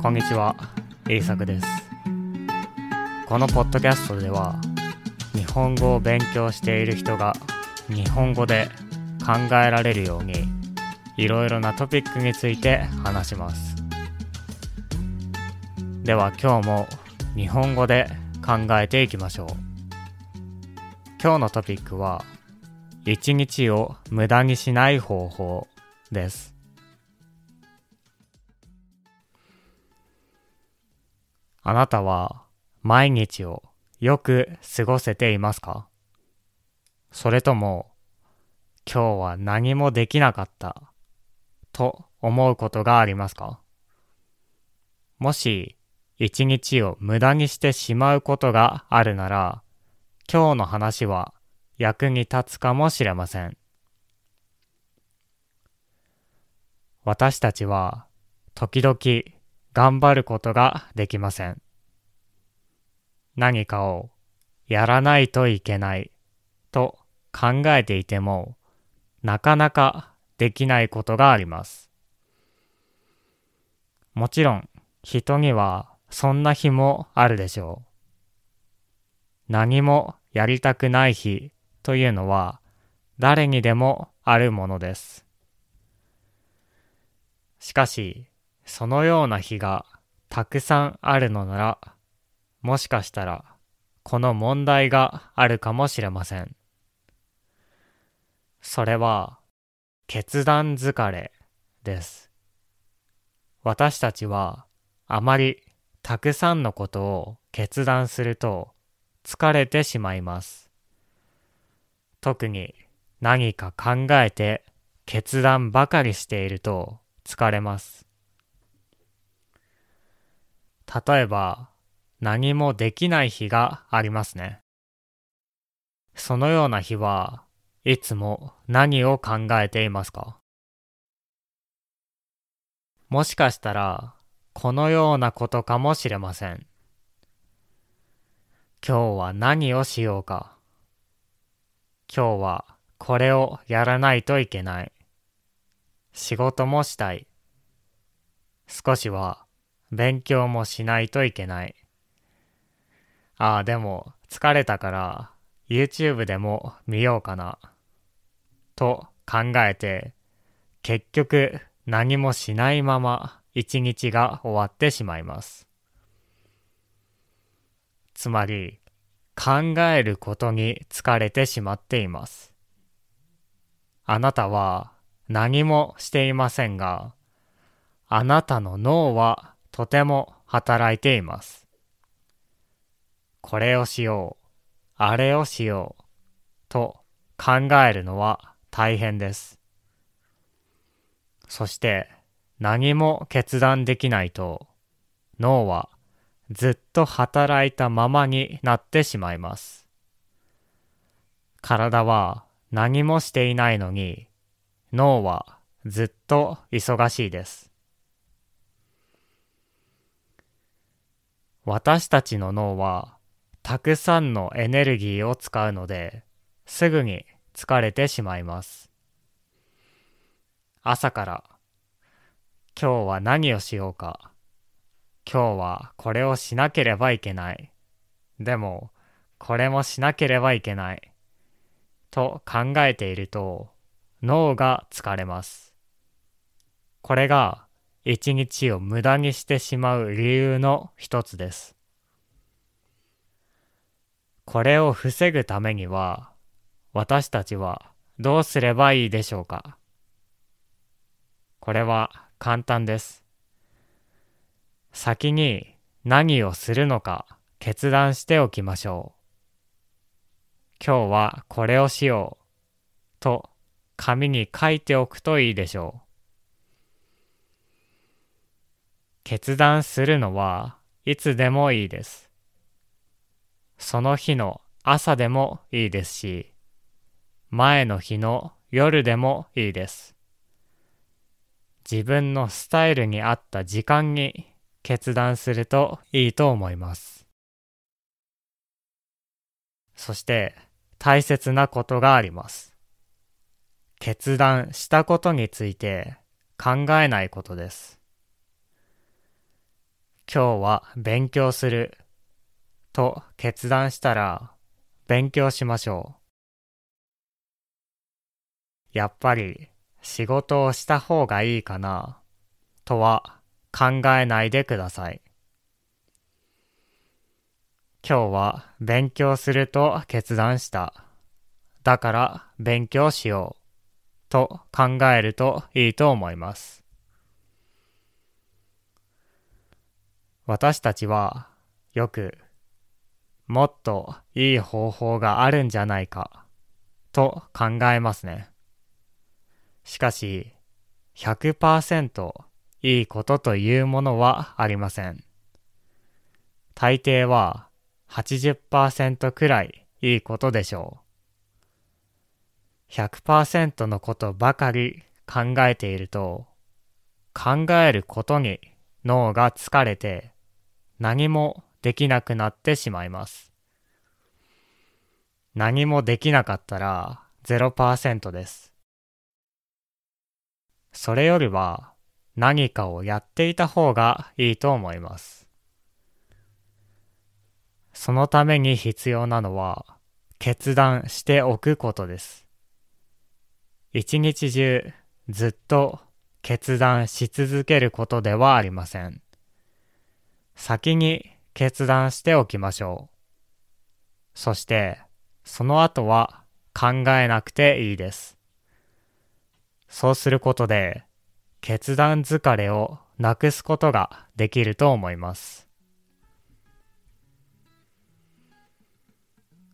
こんにちは、イーサクです。このポッドキャストでは、日本語を勉強している人が日本語で考えられるように、いろいろなトピックについて話します。では今日も日本語で考えていきましょう。今日のトピックは、一日を無駄にしない方法です。あなたは毎日をよく過ごせていますか？それとも今日は何もできなかった？と思うことがありますか？もし一日を無駄にしてしまうことがあるなら今日の話は役に立つかもしれません。私たちは時々頑張ることができません。何かをやらないといけないと考えていてもなかなかできないことがあります。もちろん人にはそんな日もあるでしょう。何もやりたくない日というのは誰にでもあるものです。しかし、そのような日がたくさんあるのなら、もしかしたらこの問題があるかもしれません。それは決断疲れです。私たちはあまりたくさんのことを決断すると疲れてしまいます。特に何か考えて決断ばかりしていると疲れます。例えば何もできない日がありますね。そのような日はいつも何を考えていますか？もしかしたらこのようなことかもしれません。今日は何をしようか？今日はこれをやらないといけない。仕事もしたい。少しは勉強もしないといけない。ああ、でも疲れたから YouTube でも見ようかな。と考えて結局何もしないまま一日が終わってしまいます。つまり考えることに疲れてしまっています。あなたは何もしていませんが、あなたの脳はとても働いています。これをしよう、あれをしよう、と考えるのは大変です。そして何も決断できないと脳はずっと働いたままになってしまいます。体は何もしていないのに脳はずっと忙しいです。私たちの脳はたくさんのエネルギーを使うのですぐに疲れてしまいます。朝から今日は何をしようか。今日はこれをしなければいけない。でもこれもしなければいけない。と考えていると脳が疲れます。これが一日を無駄にしてしまう理由の一つです。これを防ぐためには私たちはどうすればいいでしょうか？これは簡単です。先に何をするのか決断しておきましょう。今日はこれをしようと紙に書いておくといいでしょう。決断するのはいつでもいいです。その日の朝でもいいですし、前の日の夜でもいいです。自分のスタイルに合った時間に決断するといいと思います。そして大切なことがあります。決断したことについて考えないことです。今日は勉強すると決断したら勉強しましょう。やっぱり仕事をした方がいいかなとは考えないでください。今日は勉強すると決断した。だから勉強しようと考えるといいと思います。私たちはよくもっといい方法があるんじゃないかと考えますね。しかし100%いいことというものはありません。大抵は80%くらいいいことでしょう。100%のことばかり考えていると考えることに脳が疲れて何もできなくなってしまいます。何もできなかったら0%です。それよりは何かをやっていた方がいいと思います。そのために必要なのは決断しておくことです。一日中ずっと決断し続けることではありません。先に決断しておきましょう。そして、その後は考えなくていいです。そうすることで、決断疲れをなくすことができると思います。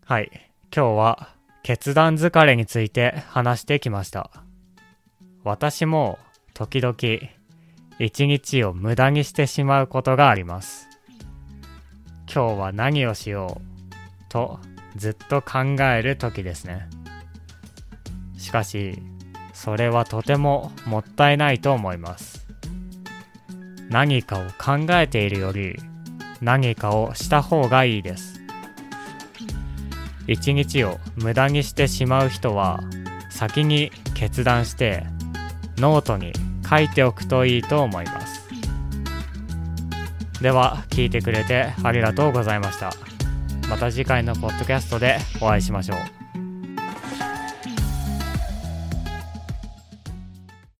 はい。今日は決断疲れについて話してきました。私も時々一日を無駄にしてしまうことがあります。今日は何をしようとずっと考える時ですね。しかし、それはとてももったいないと思います。何かを考えているより何かをした方がいいです。一日を無駄にしてしまう人は先に決断してノートに書いておくといいと思いますでは聞いてくれてありがとうございました。また次回のポッドキャストでお会いしましょう。